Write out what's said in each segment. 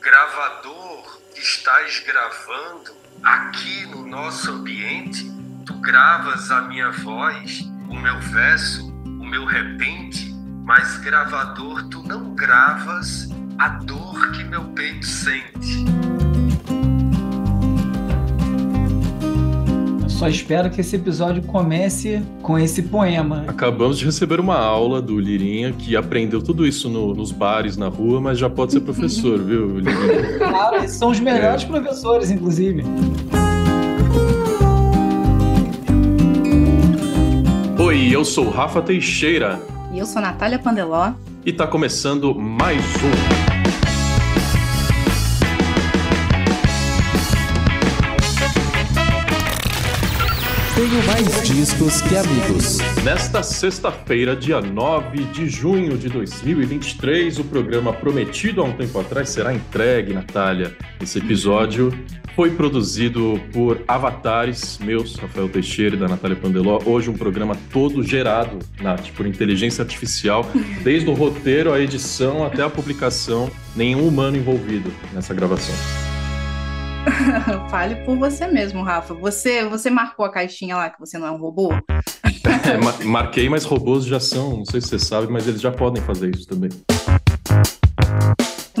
gravador estás gravando aqui no nosso ambiente, tu gravas a minha voz, o meu verso, o meu repente, mas gravador, tu não gravas a dor que meu peito sente. Só espero que esse episódio comece com esse poema. Acabamos de receber uma aula do Lirinha, que aprendeu tudo isso no, nos bares, na rua, mas já pode ser professor, viu, Lirinha? Claro, eles são os melhores é. professores, inclusive. Oi, eu sou Rafa Teixeira. E eu sou Natália Pandeló. E tá começando mais um Mais discos que amigos. Nesta sexta-feira, dia 9 de junho de 2023, o programa prometido há um tempo atrás será entregue, Natália. Esse episódio foi produzido por avatares meus, Rafael Teixeira e da Natália Pandeló. Hoje um programa todo gerado, Nath, por inteligência artificial, desde o roteiro, a edição até a publicação. Nenhum humano envolvido nessa gravação. Fale por você mesmo, Rafa. Você, você marcou a caixinha lá que você não é um robô? é, marquei, mas robôs já são, não sei se você sabe, mas eles já podem fazer isso também.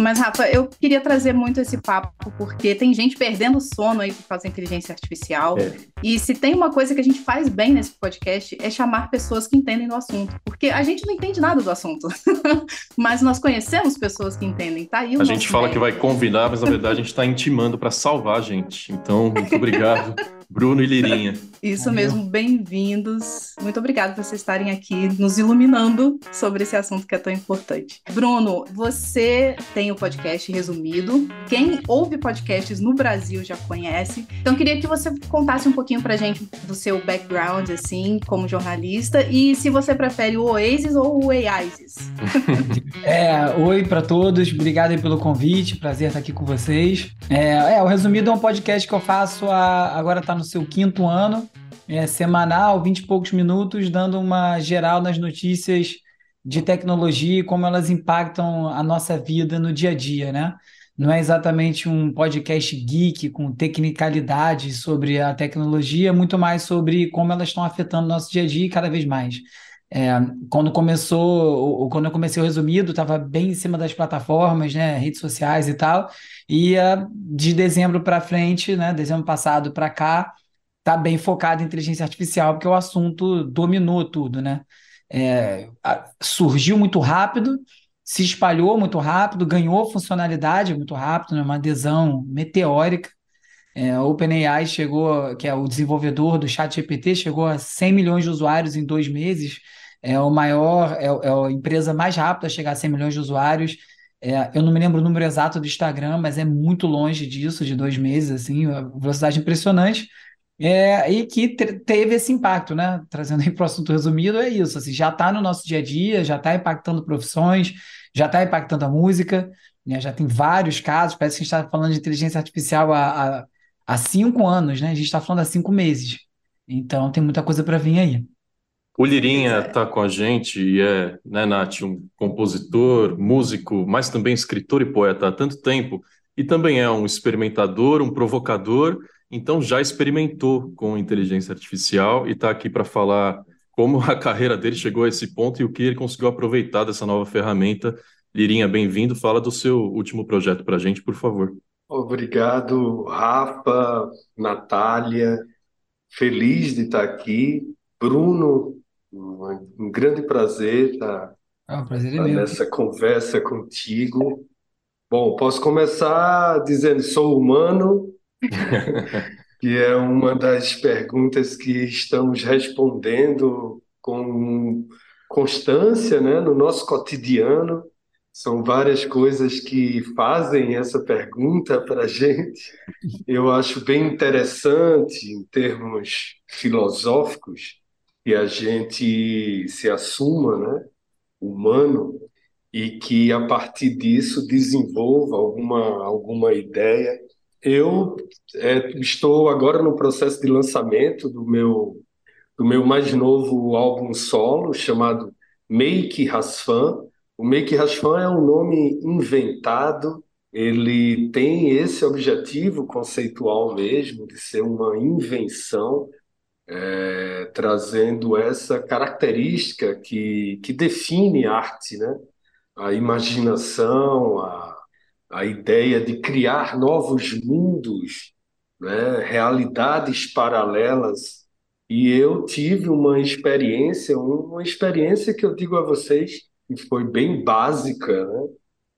Mas, Rafa, eu queria trazer muito esse papo, porque tem gente perdendo sono aí por causa da inteligência artificial. É. E se tem uma coisa que a gente faz bem nesse podcast é chamar pessoas que entendem do assunto. Porque a gente não entende nada do assunto. mas nós conhecemos pessoas que entendem, tá A gente fala bem. que vai convidar, mas na verdade a gente está intimando para salvar a gente. Então, muito obrigado. Bruno e Lirinha. Isso mesmo, bem-vindos. Muito obrigada por vocês estarem aqui nos iluminando sobre esse assunto que é tão importante. Bruno, você tem o podcast resumido. Quem ouve podcasts no Brasil já conhece. Então, queria que você contasse um pouquinho pra gente do seu background, assim, como jornalista, e se você prefere o Oasis ou o Oasis. é, oi para todos, obrigado pelo convite, prazer estar aqui com vocês. É, é, o Resumido é um podcast que eu faço há, agora tá no seu quinto ano, é semanal, vinte e poucos minutos, dando uma geral nas notícias de tecnologia e como elas impactam a nossa vida no dia a dia, né? Não é exatamente um podcast geek com tecnicalidades sobre a tecnologia, muito mais sobre como elas estão afetando o nosso dia a dia e cada vez mais. É, quando começou, quando eu comecei o resumido, estava bem em cima das plataformas, né, redes sociais e tal. E uh, de dezembro para frente, né, dezembro passado para cá, tá bem focado em inteligência artificial, porque o assunto dominou tudo, né? É, surgiu muito rápido, se espalhou muito rápido, ganhou funcionalidade muito rápido, né? uma adesão meteórica. É, OpenAI chegou, que é o desenvolvedor do ChatGPT, chegou a 100 milhões de usuários em dois meses. É o maior, é, é a empresa mais rápida a chegar a 100 milhões de usuários. É, eu não me lembro o número exato do Instagram, mas é muito longe disso, de dois meses, assim, velocidade impressionante. É, e que teve esse impacto, né? Trazendo aí para o assunto resumido, é isso. Assim, já está no nosso dia a dia, já está impactando profissões, já está impactando a música, né? já tem vários casos. Parece que a gente está falando de inteligência artificial há, há, há cinco anos, né? A gente está falando há cinco meses. Então tem muita coisa para vir aí. O Lirinha está com a gente e é, né, Nath, um compositor, músico, mas também escritor e poeta há tanto tempo, e também é um experimentador, um provocador, então já experimentou com inteligência artificial e está aqui para falar como a carreira dele chegou a esse ponto e o que ele conseguiu aproveitar dessa nova ferramenta. Lirinha, bem-vindo. Fala do seu último projeto para a gente, por favor. Obrigado, Rafa, Natália. Feliz de estar aqui. Bruno, um grande prazer estar, ah, prazer estar nessa conversa contigo. Bom, posso começar dizendo: sou humano, que é uma das perguntas que estamos respondendo com constância, né, no nosso cotidiano. São várias coisas que fazem essa pergunta para a gente. Eu acho bem interessante, em termos filosóficos, que a gente se assuma, né, humano, e que a partir disso desenvolva alguma, alguma ideia. Eu é, estou agora no processo de lançamento do meu, do meu mais novo álbum solo, chamado Make Rasfan. O Make Rasfan é um nome inventado ele tem esse objetivo conceitual mesmo de ser uma invenção, é, trazendo essa característica que, que define arte, né? A imaginação, a, a ideia de criar novos mundos, né? realidades paralelas. E eu tive uma experiência, uma experiência que eu digo a vocês que foi bem básica, né?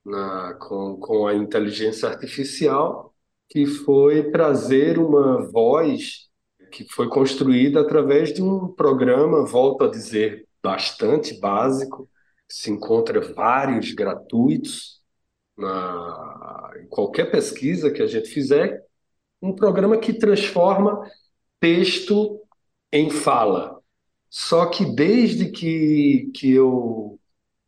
na, com, com a inteligência artificial, que foi trazer uma voz que foi construída através de um programa, volto a dizer, bastante básico, se encontra vários gratuitos na, em qualquer pesquisa que a gente fizer, um programa que transforma texto em fala. Só que desde que, que eu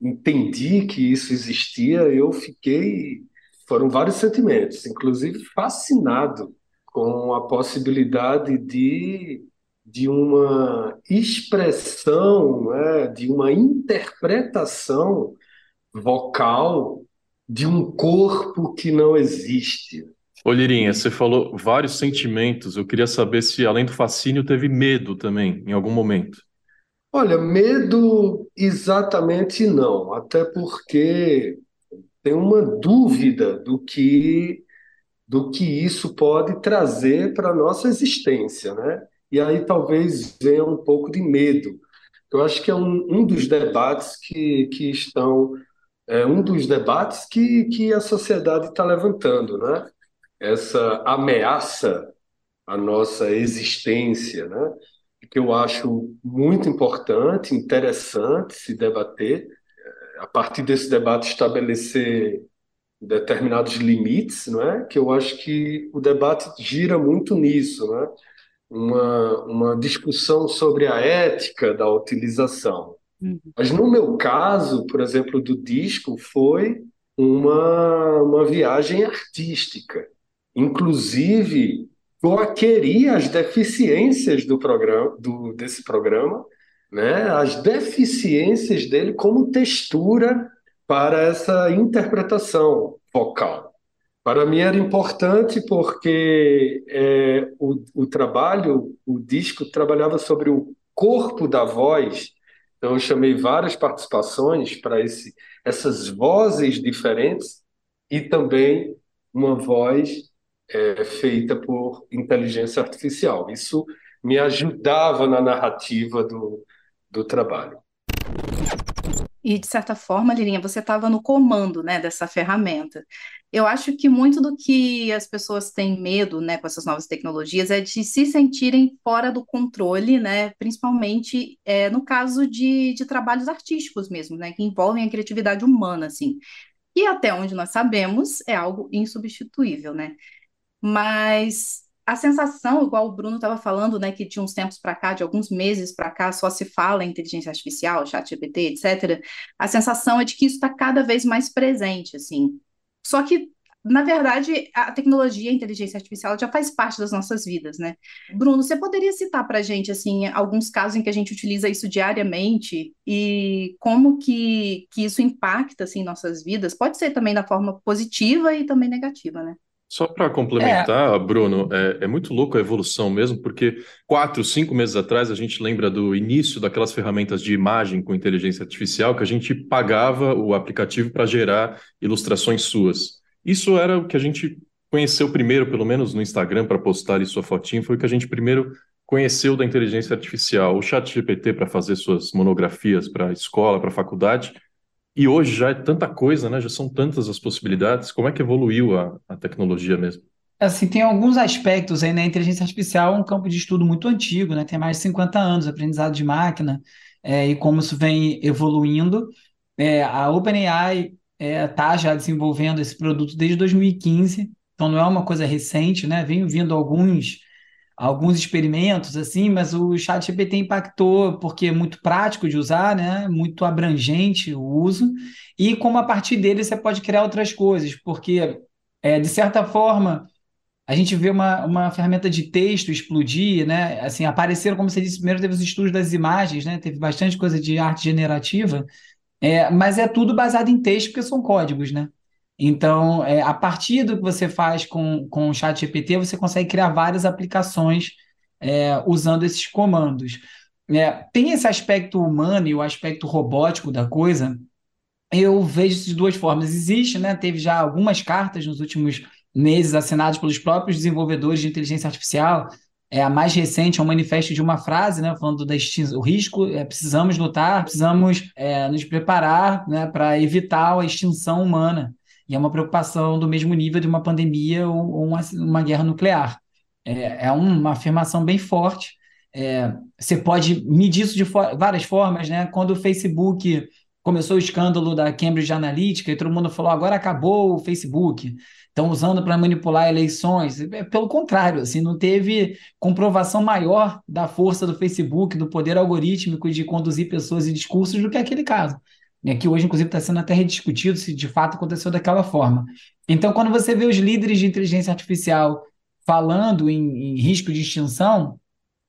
entendi que isso existia, eu fiquei. Foram vários sentimentos, inclusive fascinado com a possibilidade de, de uma expressão, né, de uma interpretação vocal de um corpo que não existe. Ô Lirinha, você falou vários sentimentos. Eu queria saber se, além do fascínio, teve medo também, em algum momento. Olha, medo exatamente não, até porque tem uma dúvida do que do que isso pode trazer para a nossa existência, né? E aí talvez venha um pouco de medo. Eu acho que é um, um dos debates que, que estão é um dos debates que, que a sociedade está levantando, né? Essa ameaça à nossa existência, né? Que eu acho muito importante, interessante se debater, é, a partir desse debate estabelecer determinados limites, não é? Que eu acho que o debate gira muito nisso, né? Uma, uma discussão sobre a ética da utilização. Uhum. Mas no meu caso, por exemplo, do disco, foi uma, uma viagem artística. Inclusive, eu aqueria as deficiências do programa, do, desse programa, né? as deficiências dele como textura para essa interpretação vocal. Para mim era importante porque é, o, o trabalho, o disco trabalhava sobre o corpo da voz, então eu chamei várias participações para essas vozes diferentes e também uma voz é, feita por inteligência artificial. Isso me ajudava na narrativa do, do trabalho. E, de certa forma, Lirinha, você estava no comando né, dessa ferramenta. Eu acho que muito do que as pessoas têm medo né, com essas novas tecnologias é de se sentirem fora do controle, né, principalmente é, no caso de, de trabalhos artísticos mesmo, né, que envolvem a criatividade humana, assim. E até onde nós sabemos, é algo insubstituível, né? Mas a sensação, igual o Bruno estava falando, né, que de uns tempos para cá, de alguns meses para cá, só se fala em inteligência artificial, chat GPT, etc. A sensação é de que isso está cada vez mais presente, assim. Só que, na verdade, a tecnologia, a inteligência artificial já faz parte das nossas vidas, né? Bruno, você poderia citar para a gente, assim, alguns casos em que a gente utiliza isso diariamente e como que, que isso impacta, assim, nossas vidas? Pode ser também da forma positiva e também negativa, né? Só para complementar, é. Bruno, é, é, muito louco a evolução mesmo, porque quatro, cinco meses atrás a gente lembra do início daquelas ferramentas de imagem com inteligência artificial que a gente pagava o aplicativo para gerar ilustrações suas. Isso era o que a gente conheceu primeiro, pelo menos no Instagram, para postar sua fotinho, foi o que a gente primeiro conheceu da inteligência artificial. O chat GPT para fazer suas monografias para a escola, para a faculdade, e hoje já é tanta coisa, né? Já são tantas as possibilidades. Como é que evoluiu a, a tecnologia mesmo? Assim, tem alguns aspectos aí, né? A inteligência artificial é um campo de estudo muito antigo, né? Tem mais de 50 anos, aprendizado de máquina, é, e como isso vem evoluindo. É, a OpenAI está é, tá já desenvolvendo esse produto desde 2015, então não é uma coisa recente, né? Vem vindo alguns alguns experimentos assim, mas o chat GPT impactou porque é muito prático de usar, né? Muito abrangente o uso e como a partir dele você pode criar outras coisas, porque é, de certa forma a gente vê uma, uma ferramenta de texto explodir, né? Assim, apareceram, como você disse, primeiro teve os estudos das imagens, né? Teve bastante coisa de arte generativa, é, mas é tudo baseado em texto porque são códigos, né? Então, é, a partir do que você faz com, com o chat GPT, você consegue criar várias aplicações é, usando esses comandos. É, tem esse aspecto humano e o aspecto robótico da coisa, eu vejo de duas formas. Existe, né? Teve já algumas cartas nos últimos meses assinadas pelos próprios desenvolvedores de inteligência artificial. É, a mais recente é um manifesto de uma frase, né, falando da extinção, o risco, é, precisamos lutar, precisamos é, nos preparar né, para evitar a extinção humana. E é uma preocupação do mesmo nível de uma pandemia ou, ou uma, uma, guerra nuclear. É, é uma afirmação bem forte. É, você pode medir isso de for várias formas, né? Quando o Facebook começou o escândalo da Cambridge Analytica e todo mundo falou agora acabou o Facebook, estão usando para manipular eleições. É, pelo contrário, assim, não teve comprovação maior da força do Facebook, do poder algorítmico de conduzir pessoas e discursos do que aquele caso. É que hoje, inclusive, está sendo até rediscutido se de fato aconteceu daquela forma. Então, quando você vê os líderes de inteligência artificial falando em, em risco de extinção,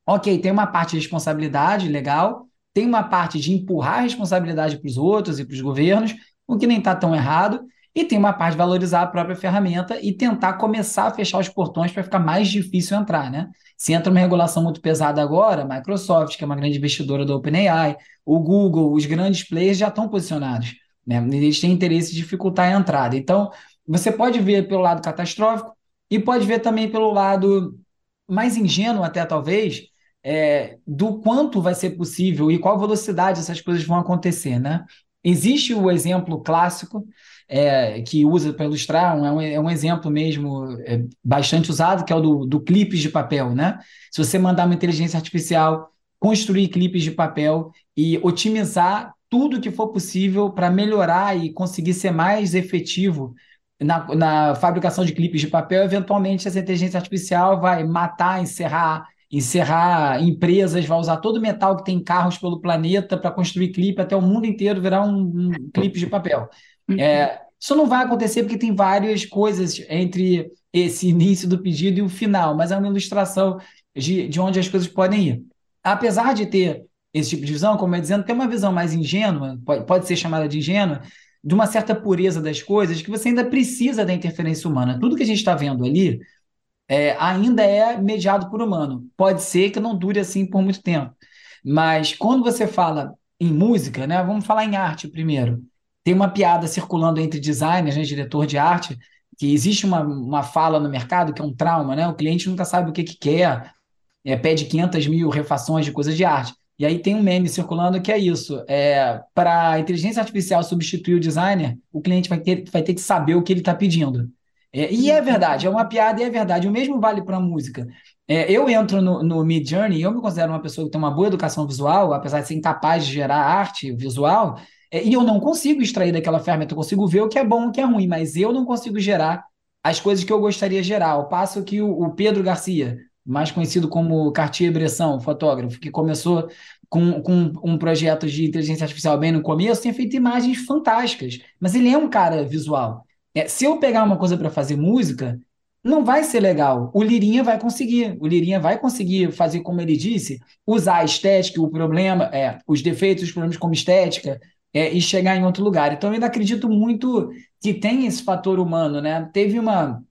ok, tem uma parte de responsabilidade legal, tem uma parte de empurrar a responsabilidade para os outros e para os governos, o que nem está tão errado, e tem uma parte valorizar a própria ferramenta e tentar começar a fechar os portões para ficar mais difícil entrar, né? Se entra uma regulação muito pesada agora, a Microsoft, que é uma grande investidora do OpenAI, o Google, os grandes players já estão posicionados, né? Eles têm interesse em dificultar a entrada. Então, você pode ver pelo lado catastrófico e pode ver também pelo lado mais ingênuo até talvez, é, do quanto vai ser possível e qual velocidade essas coisas vão acontecer, né? Existe o exemplo clássico é, que usa para ilustrar, um, é, um, exemplo mesmo é, bastante usado, que é o do, do de papel, né? Se você mandar uma inteligência artificial construir clipes de papel e otimizar tudo que for possível para melhorar e conseguir ser mais efetivo na, na fabricação de clipes de papel, eventualmente essa inteligência artificial vai matar, encerrar encerrar empresas, vai usar todo o metal que tem carros pelo planeta para construir clipe até o mundo inteiro virar um, um clipe de papel. Uhum. É, isso não vai acontecer porque tem várias coisas entre esse início do pedido e o final, mas é uma ilustração de, de onde as coisas podem ir. Apesar de ter esse tipo de visão, como eu dizendo, tem uma visão mais ingênua, pode, pode ser chamada de ingênua, de uma certa pureza das coisas, que você ainda precisa da interferência humana. Tudo que a gente está vendo ali é, ainda é mediado por humano. Pode ser que não dure assim por muito tempo. Mas quando você fala em música, né, vamos falar em arte primeiro. Tem uma piada circulando entre designers, né, diretor de arte, que existe uma, uma fala no mercado que é um trauma, né? O cliente nunca sabe o que, que quer, é, pede 500 mil refações de coisas de arte. E aí tem um meme circulando que é isso: é, para a inteligência artificial substituir o designer, o cliente vai ter, vai ter que saber o que ele está pedindo. É, e é verdade, é uma piada e é verdade. O mesmo vale para a música. É, eu entro no, no Mid Journey, eu me considero uma pessoa que tem uma boa educação visual, apesar de ser incapaz de gerar arte visual, e eu não consigo extrair daquela ferramenta, eu consigo ver o que é bom e o que é ruim, mas eu não consigo gerar as coisas que eu gostaria de gerar. Ao passo que o, o Pedro Garcia, mais conhecido como Cartier-Bresson, fotógrafo, que começou com, com um projeto de inteligência artificial bem no começo, tem feito imagens fantásticas, mas ele é um cara visual. É, se eu pegar uma coisa para fazer música, não vai ser legal. O Lirinha vai conseguir. O Lirinha vai conseguir fazer, como ele disse, usar a estética, o problema, é, os defeitos, os problemas como estética, é, e chegar em outro lugar. Então, eu ainda acredito muito que tem esse fator humano, né? Teve uma,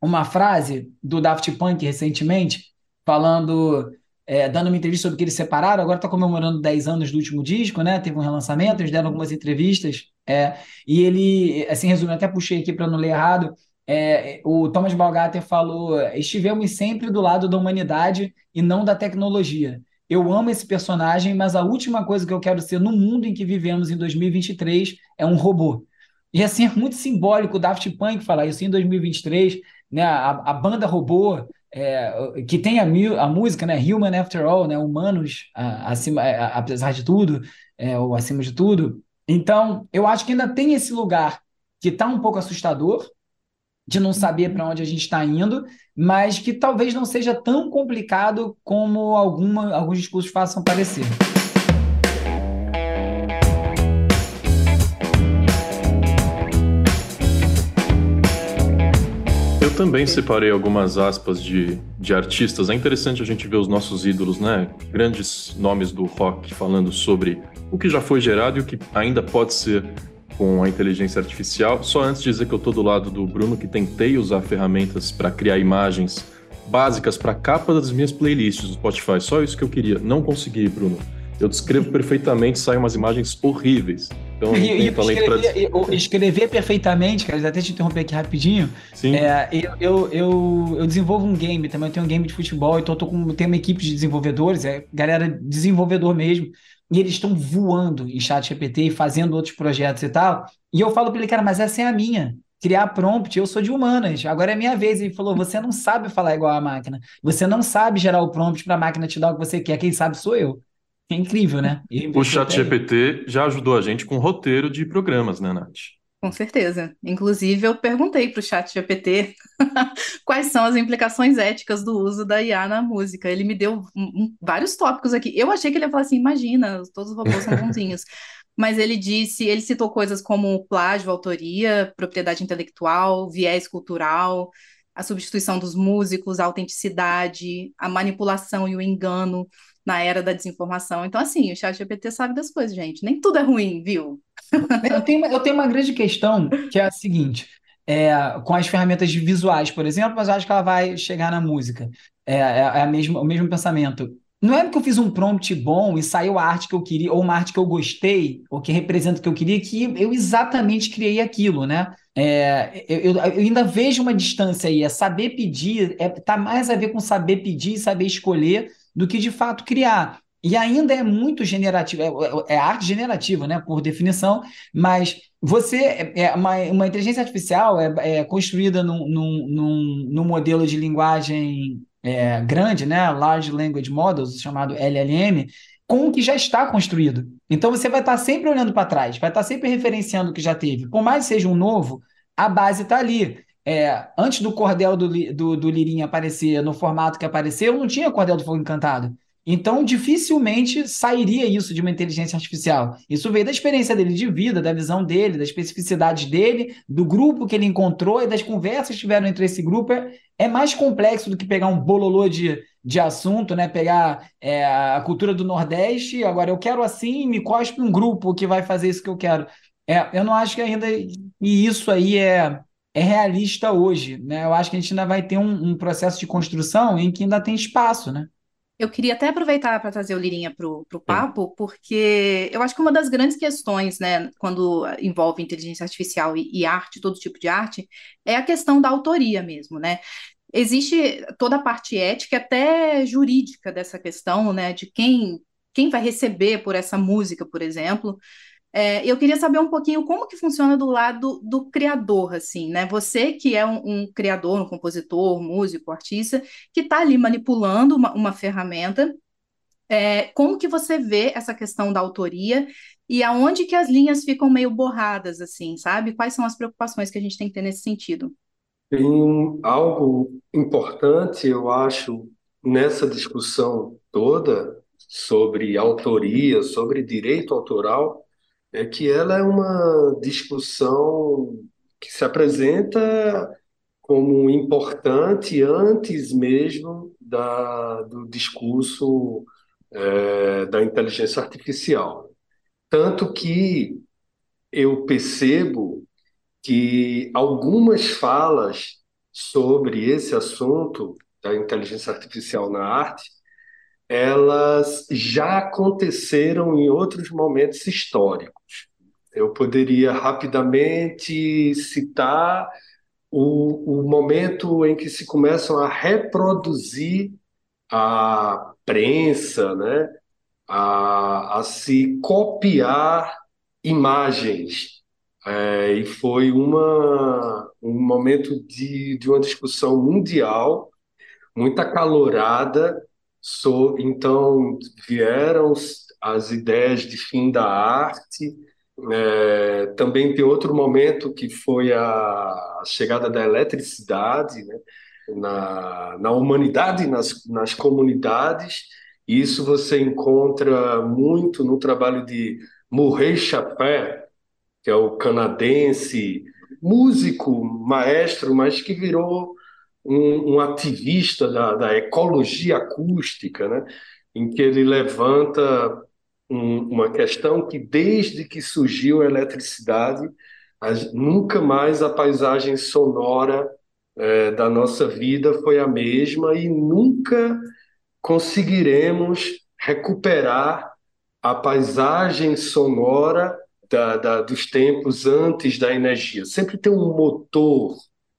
uma frase do Daft Punk recentemente, falando, é, dando uma entrevista sobre que eles separaram, agora está comemorando 10 anos do último disco, né? Teve um relançamento, eles deram algumas entrevistas é, e ele, assim, resumindo, até puxei aqui para não ler errado, é, o Thomas Balgater falou: estivemos sempre do lado da humanidade e não da tecnologia. Eu amo esse personagem, mas a última coisa que eu quero ser no mundo em que vivemos em 2023 é um robô. E assim, é muito simbólico o Daft Punk falar isso em 2023, né? A, a banda robô, é, que tem a, a, música, né? Human After All, né? Humanos, a, acima, a, apesar de tudo, é, ou acima de tudo. Então, eu acho que ainda tem esse lugar que está um pouco assustador, de não saber para onde a gente está indo, mas que talvez não seja tão complicado como alguma, alguns discursos façam parecer. Eu também separei algumas aspas de, de artistas. É interessante a gente ver os nossos ídolos, né? Grandes nomes do rock falando sobre o que já foi gerado e o que ainda pode ser com a inteligência artificial. Só antes de dizer que eu estou do lado do Bruno, que tentei usar ferramentas para criar imagens básicas para a capa das minhas playlists do Spotify. Só isso que eu queria. Não consegui, Bruno. Eu descrevo perfeitamente, saem umas imagens horríveis. Então eu não tenho talento para escrever perfeitamente, cara, até te interromper aqui rapidinho. Sim. É, eu, eu, eu, eu, desenvolvo um game também, eu tenho um game de futebol, então eu tô com, tenho uma equipe de desenvolvedores, é galera desenvolvedor mesmo, e eles estão voando em chat GPT e fazendo outros projetos e tal. E eu falo para ele, cara, mas essa é a minha. Criar prompt, eu sou de humanas, agora é minha vez. Ele falou: você não sabe falar igual a máquina, você não sabe gerar o prompt para a máquina te dar o que você quer, quem sabe sou eu. É incrível, né? O chat GPT já ajudou a gente com roteiro de programas, né, Nath? Com certeza. Inclusive, eu perguntei para o chat GPT quais são as implicações éticas do uso da IA na música. Ele me deu vários tópicos aqui. Eu achei que ele ia falar assim: imagina, todos os robôs são bonzinhos. Mas ele disse, ele citou coisas como plágio, autoria, propriedade intelectual, viés cultural, a substituição dos músicos, a autenticidade, a manipulação e o engano na era da desinformação. Então, assim, o chat GPT sabe das coisas, gente. Nem tudo é ruim, viu? eu, tenho, eu tenho uma grande questão, que é a seguinte. É, com as ferramentas visuais, por exemplo, mas eu acho que ela vai chegar na música. É, é, é a mesma, o mesmo pensamento. Não é que eu fiz um prompt bom e saiu a arte que eu queria, ou uma arte que eu gostei, ou que representa o que eu queria, que eu exatamente criei aquilo, né? É, eu, eu, ainda vejo uma distância aí. É saber pedir, é, tá mais a ver com saber pedir e saber escolher do que de fato criar. E ainda é muito generativo, é, é, é arte generativa, né, por definição, mas você, é, é uma, uma inteligência artificial é, é construída num, num, num, modelo de linguagem é, grande, né, Large Language Models, chamado LLM, com o que já está construído. Então você vai estar sempre olhando para trás, vai estar sempre referenciando o que já teve. Por mais que seja um novo, a base está ali. É, antes do cordel do, do, do Lirinha aparecer no formato que apareceu, não tinha cordel do Fogo Encantado. Então, dificilmente sairia isso de uma inteligência artificial. Isso veio da experiência dele de vida, da visão dele, das especificidades dele, do grupo que ele encontrou e das conversas que tiveram entre esse grupo. É, é mais complexo do que pegar um bololô de, de assunto, né? Pegar é, a cultura do Nordeste, agora eu quero assim, me cospe um grupo que vai fazer isso que eu quero. É, eu não acho que ainda. E isso aí é é realista hoje, né? Eu acho que a gente ainda vai ter um, um processo de construção em que ainda tem espaço, né? Eu queria até aproveitar para trazer o Lirinha para o papo, porque eu acho que uma das grandes questões, né, quando envolve inteligência artificial e, e, arte, todo tipo de arte, é a questão da autoria mesmo, né? Existe toda a parte ética, até jurídica dessa questão, né, de quem, quem vai receber por essa música, por exemplo. É, eu queria saber um pouquinho como que funciona do lado do criador, assim, né? Você que é um, um criador, um compositor, músico, artista, que está ali manipulando uma, uma ferramenta, é, como que você vê essa questão da autoria e aonde que as linhas ficam meio borradas, assim, sabe? Quais são as preocupações que a gente tem que ter nesse sentido? Tem algo importante, eu acho, nessa discussão toda sobre autoria, sobre direito autoral, é que ela é uma discussão que se apresenta como importante antes mesmo da, do discurso é, da inteligência artificial. Tanto que eu percebo que algumas falas sobre esse assunto da inteligência artificial na arte elas já aconteceram em outros momentos históricos. Eu poderia rapidamente citar o, o momento em que se começam a reproduzir a prensa, né? a, a se copiar imagens. É, e foi uma, um momento de, de uma discussão mundial muito acalorada So, então, vieram as ideias de fim da arte. É, também tem outro momento que foi a chegada da eletricidade né, na, na humanidade, nas, nas comunidades. Isso você encontra muito no trabalho de Murray Chapin, que é o canadense, músico, maestro, mas que virou um, um ativista da, da, ecologia acústica, né? em que ele levanta um, uma questão que, desde que surgiu a eletricidade, a, nunca mais a paisagem sonora é, da nossa vida foi a mesma e nunca conseguiremos recuperar a paisagem sonora da, da, dos tempos antes da energia. Sempre tem um motor,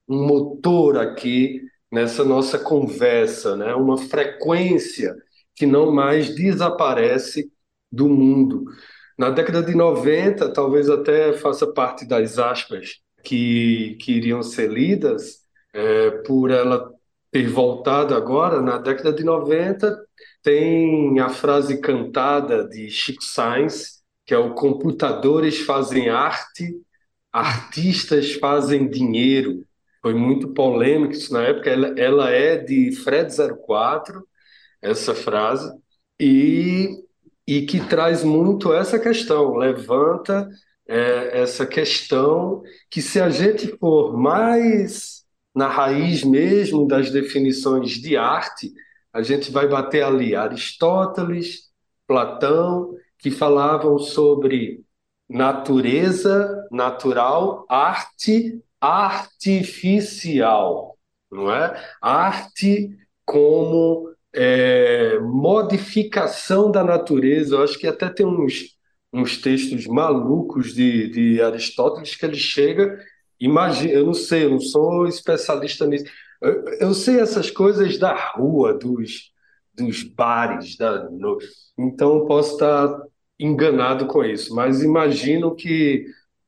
um motor aqui nessa nossa conversa, né? uma frequência que não mais desaparece do mundo. Na década de 90, talvez até faça parte das aspas que, que iriam ser lidas, é, por ela ter voltado agora, na década de 90, tem a frase cantada de Chico Sainz, que é o computadores fazem arte, artistas fazem dinheiro. Foi muito polêmico isso na época. Ela, ela é de Fred 04, essa frase, e, e que traz muito essa questão, levanta é, essa questão que se a gente for mais na raiz mesmo das definições de arte, a gente vai bater ali Aristóteles, Platão, que falavam sobre natureza natural, arte artificial, não é? Arte como é, modificação da natureza. Eu acho que até tem uns, uns textos malucos de, de Aristóteles que ele chega. Imagina, eu não sei, eu não sou especialista nisso. Eu, eu sei essas coisas da rua, dos, dos bares, da, no, então posso estar enganado com isso, mas imagino que,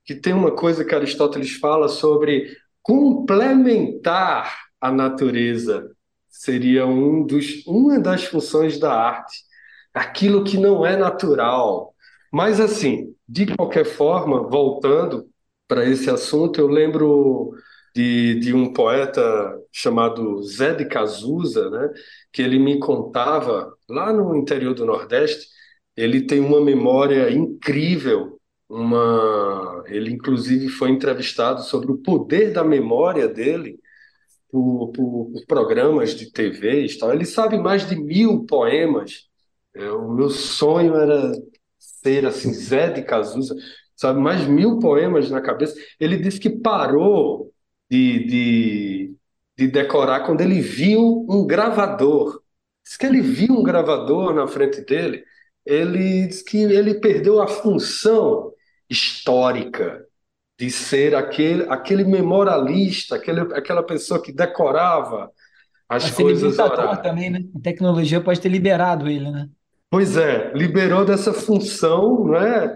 que tem uma coisa que Aristóteles fala sobre complementar a natureza seria um dos, uma das funções da arte, aquilo que não é natural. Mas, assim, de qualquer forma, voltando para esse assunto, eu lembro de, de um poeta chamado Zé de Cazuza, né, que ele me contava, lá no interior do Nordeste, ele tem uma memória incrível, uma... ele inclusive foi entrevistado sobre o poder da memória dele, por, por, por programas de TV e tal. Ele sabe mais de mil poemas. É, o meu sonho era ser assim, Zé de Cazuza, sabe, mais mil poemas na cabeça. Ele disse que parou de, de, de decorar quando ele viu um gravador. Diz que ele viu um gravador na frente dele. Ele diz que ele perdeu a função histórica de ser aquele, aquele memorialista, aquele, aquela pessoa que decorava as Mas coisas. Ser também, né? A tecnologia pode ter liberado ele, né? Pois é, liberou dessa função, não é,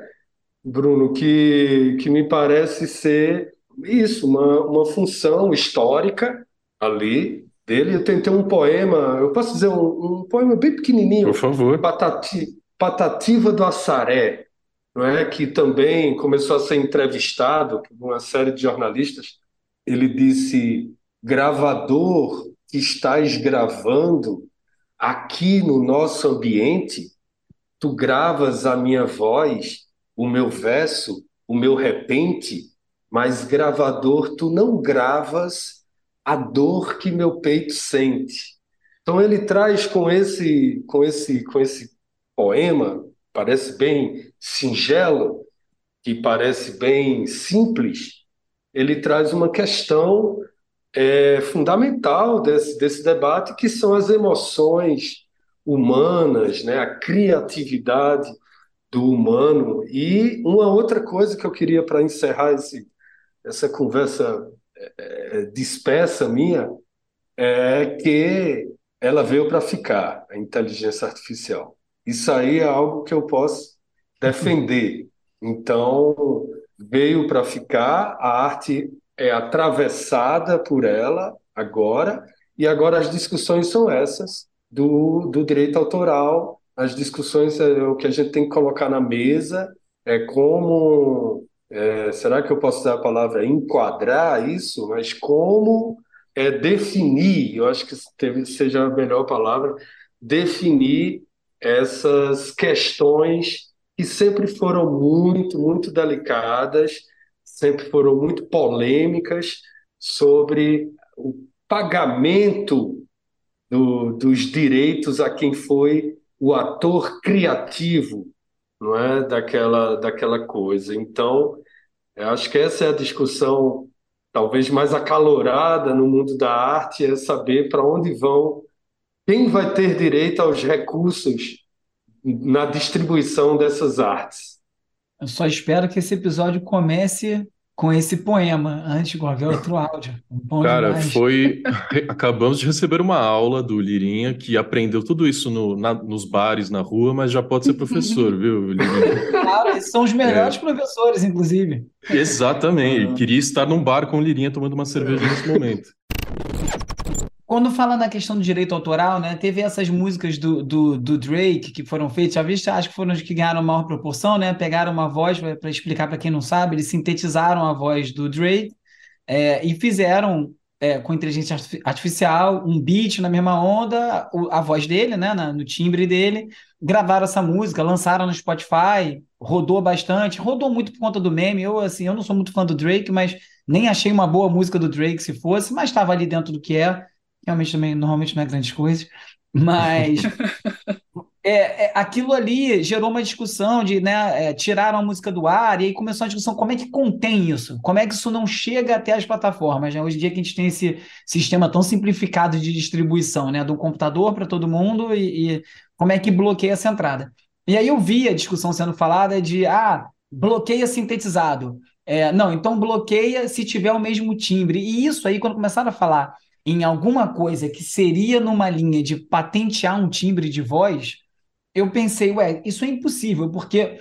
Bruno, que, que me parece ser isso, uma, uma função histórica ali dele. Eu tentei um poema, eu posso dizer um, um poema bem pequenininho. Por favor. Patati, Patativa do Assaré não é que também começou a ser entrevistado por uma série de jornalistas. Ele disse: gravador que estás gravando aqui no nosso ambiente, tu gravas a minha voz, o meu verso, o meu repente, mas gravador tu não gravas a dor que meu peito sente. Então ele traz com esse com esse com esse poema parece bem singelo, que parece bem simples, ele traz uma questão é, fundamental desse, desse debate, que são as emoções humanas, né, a criatividade do humano. E uma outra coisa que eu queria para encerrar esse, essa conversa é, é, dispersa minha é que ela veio para ficar, a inteligência artificial. Isso aí é algo que eu posso defender. Então, veio para ficar, a arte é atravessada por ela agora, e agora as discussões são essas do, do direito autoral, as discussões é o que a gente tem que colocar na mesa, é como, é, será que eu posso usar a palavra enquadrar isso? Mas como é definir, eu acho que teve, seja a melhor palavra, definir essas questões que sempre foram muito, muito delicadas, sempre foram muito polêmicas sobre o pagamento do, dos direitos a quem foi o ator criativo não é? Daquela, daquela coisa. Então, acho que essa é a discussão talvez mais acalorada no mundo da arte, é saber para onde vão, quem vai ter direito aos recursos na distribuição dessas artes. Eu só espero que esse episódio comece com esse poema antes de qualquer outro áudio. Bom Cara, demais. foi. Acabamos de receber uma aula do Lirinha que aprendeu tudo isso no, na, nos bares, na rua, mas já pode ser professor, viu, Lirinha? Claro, eles são os melhores é. professores, inclusive. Exatamente. Ah. Queria estar num bar com o Lirinha tomando uma cerveja nesse momento. Quando fala na questão do direito autoral, né, teve essas músicas do, do, do Drake que foram feitas, já viste, acho que foram as que ganharam maior proporção, né? Pegaram uma voz, para explicar para quem não sabe, eles sintetizaram a voz do Drake é, e fizeram é, com inteligência artificial um beat na mesma onda, a voz dele, né, no timbre dele, gravaram essa música, lançaram no Spotify, rodou bastante, rodou muito por conta do meme. Eu, assim, eu não sou muito fã do Drake, mas nem achei uma boa música do Drake se fosse, mas estava ali dentro do que é realmente também normalmente não é grandes coisas, mas é, é, aquilo ali gerou uma discussão de, né, é, tiraram a música do ar e aí começou a discussão como é que contém isso, como é que isso não chega até as plataformas, né? Hoje em dia que a gente tem esse sistema tão simplificado de distribuição, né, do computador para todo mundo e, e como é que bloqueia essa entrada. E aí eu vi a discussão sendo falada de, ah, bloqueia sintetizado. É, não, então bloqueia se tiver o mesmo timbre. E isso aí, quando começaram a falar em alguma coisa que seria numa linha de patentear um timbre de voz, eu pensei, ué, isso é impossível, porque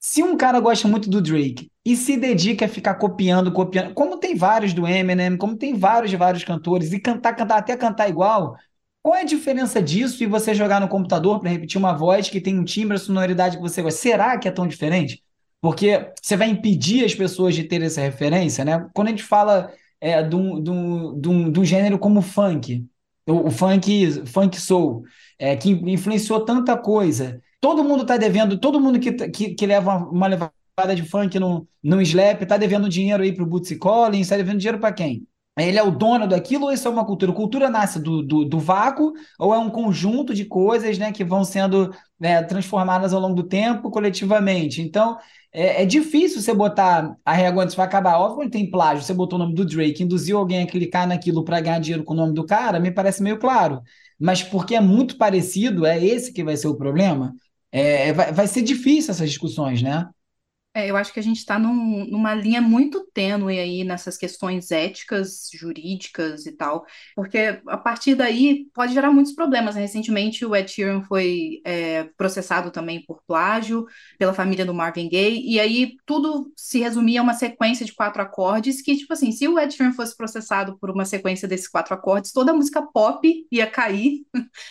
se um cara gosta muito do Drake e se dedica a ficar copiando, copiando, como tem vários do Eminem, como tem vários de vários cantores, e cantar, cantar, até cantar igual, qual é a diferença disso e você jogar no computador para repetir uma voz que tem um timbre, a sonoridade que você gosta? Será que é tão diferente? Porque você vai impedir as pessoas de ter essa referência, né? Quando a gente fala é, de, um, de, um, de, um, de um gênero como funk, o, o funk, funk soul, é, que influenciou tanta coisa. Todo mundo está devendo, todo mundo que, que, que leva uma levada de funk no, no slap está devendo dinheiro aí para o Bootsy Collins, está devendo dinheiro para quem? Ele é o dono daquilo ou isso é uma cultura? Cultura nasce do, do, do vácuo ou é um conjunto de coisas né, que vão sendo né, transformadas ao longo do tempo coletivamente? Então, é, é, difícil você botar a régua antes vai acabar. Óbvio, quando tem plágio, você botou o nome do Drake, induziu alguém a clicar naquilo para ganhar dinheiro com o nome do cara, me parece meio claro. Mas porque é muito parecido, é esse que vai ser o problema. É, vai, vai ser difícil essas discussões, né? É, eu acho que a gente está num, numa linha muito tênue aí nessas questões éticas, jurídicas e tal, porque a partir daí pode gerar muitos problemas. Né? Recentemente o Ed Sheeran foi é, processado também por plágio pela família do Marvin Gaye, e aí tudo se resumia a uma sequência de quatro acordes que, tipo assim, se o Ed Sheeran fosse processado por uma sequência desses quatro acordes, toda a música pop ia cair.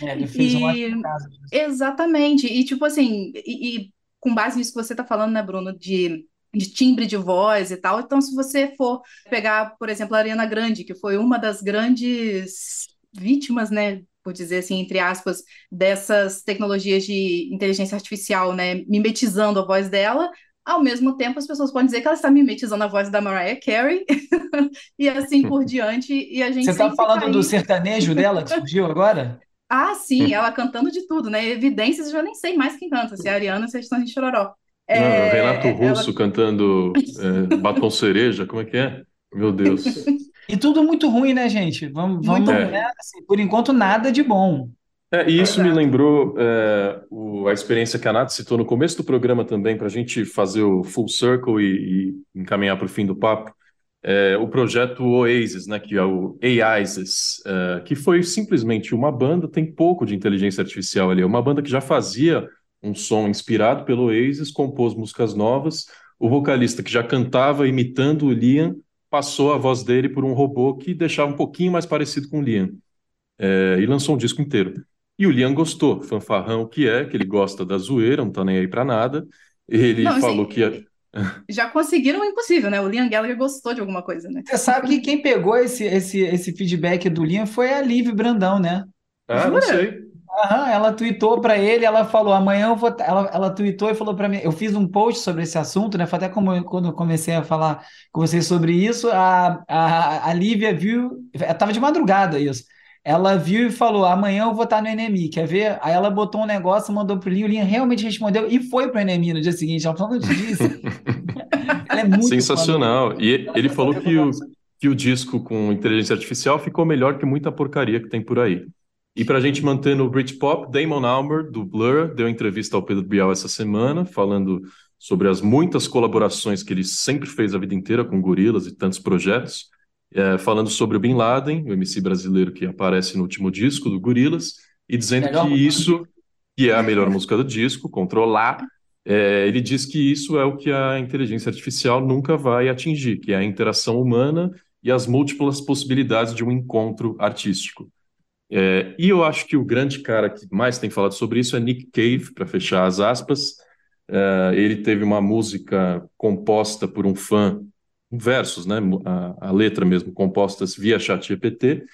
É, ele fez e... um caso. Exatamente, e tipo assim, e, e com base nisso que você está falando, né, Bruno, de de timbre de voz e tal. Então, se você for pegar, por exemplo, a Ariana Grande, que foi uma das grandes vítimas, né, por dizer assim, entre aspas, dessas tecnologias de inteligência artificial, né, mimetizando a voz dela, ao mesmo tempo as pessoas podem dizer que ela está mimetizando a voz da Mariah Carey e assim por diante, e a gente Você está falando do sertanejo dela que surgiu agora? Ah, sim, ela cantando de tudo, né? Evidências, eu já nem sei mais quem canta, se é a Ariana, se é a Estância de Chororó. É, Não, Renato Russo ela... cantando é, Batom Cereja, como é que é? Meu Deus. E tudo muito ruim, né, gente? Vamos, vamos né? assim, por enquanto, nada de bom. É, e isso me lembrou é, o, a experiência que a Nath citou no começo do programa também, para a gente fazer o full circle e, e encaminhar para o fim do papo é, o projeto Oasis, né, que é o AISIS, é, que foi simplesmente uma banda, tem pouco de inteligência artificial ali, é uma banda que já fazia um som inspirado pelo Oasis, compôs músicas novas, o vocalista que já cantava imitando o Liam, passou a voz dele por um robô que deixava um pouquinho mais parecido com o Liam, é, e lançou um disco inteiro. E o Liam gostou, fanfarrão que é, que ele gosta da zoeira, não tá nem aí pra nada, ele não, falou assim... que já conseguiram o impossível, né? O Liam Gallagher gostou de alguma coisa, né? Você sabe que quem pegou esse, esse, esse feedback do Liam foi a Liv Brandão, né? Ah, Jura? não sei. Aham, ela tweetou para ele, ela falou, amanhã eu vou. Ela, ela tweetou e falou para mim. Eu fiz um post sobre esse assunto, né? Foi até como quando eu comecei a falar com vocês sobre isso, a, a, a Lívia viu. Tava de madrugada isso. Ela viu e falou: amanhã eu vou estar no NMI, quer ver? Aí ela botou um negócio, mandou pro Linho, o Linho realmente respondeu e foi pro NMI no dia seguinte. Ela falou, não te disse. ela é muito Sensacional. E ele falou que o, que o disco com inteligência artificial ficou melhor que muita porcaria que tem por aí. E para a gente manter no Britpop, Damon Albarn, do Blur, deu entrevista ao Pedro Bial essa semana, falando sobre as muitas colaborações que ele sempre fez a vida inteira com gorilas e tantos projetos é, falando sobre o Bin Laden, o MC brasileiro que aparece no último disco do Gorilas, e dizendo melhor que isso, que é a melhor música do disco, Controlar, é, ele diz que isso é o que a inteligência artificial nunca vai atingir, que é a interação humana e as múltiplas possibilidades de um encontro artístico. É, e eu acho que o grande cara que mais tem falado sobre isso é Nick Cave, para fechar as aspas. É, ele teve uma música composta por um fã versos, né, a, a letra mesmo, compostas via chat GPT,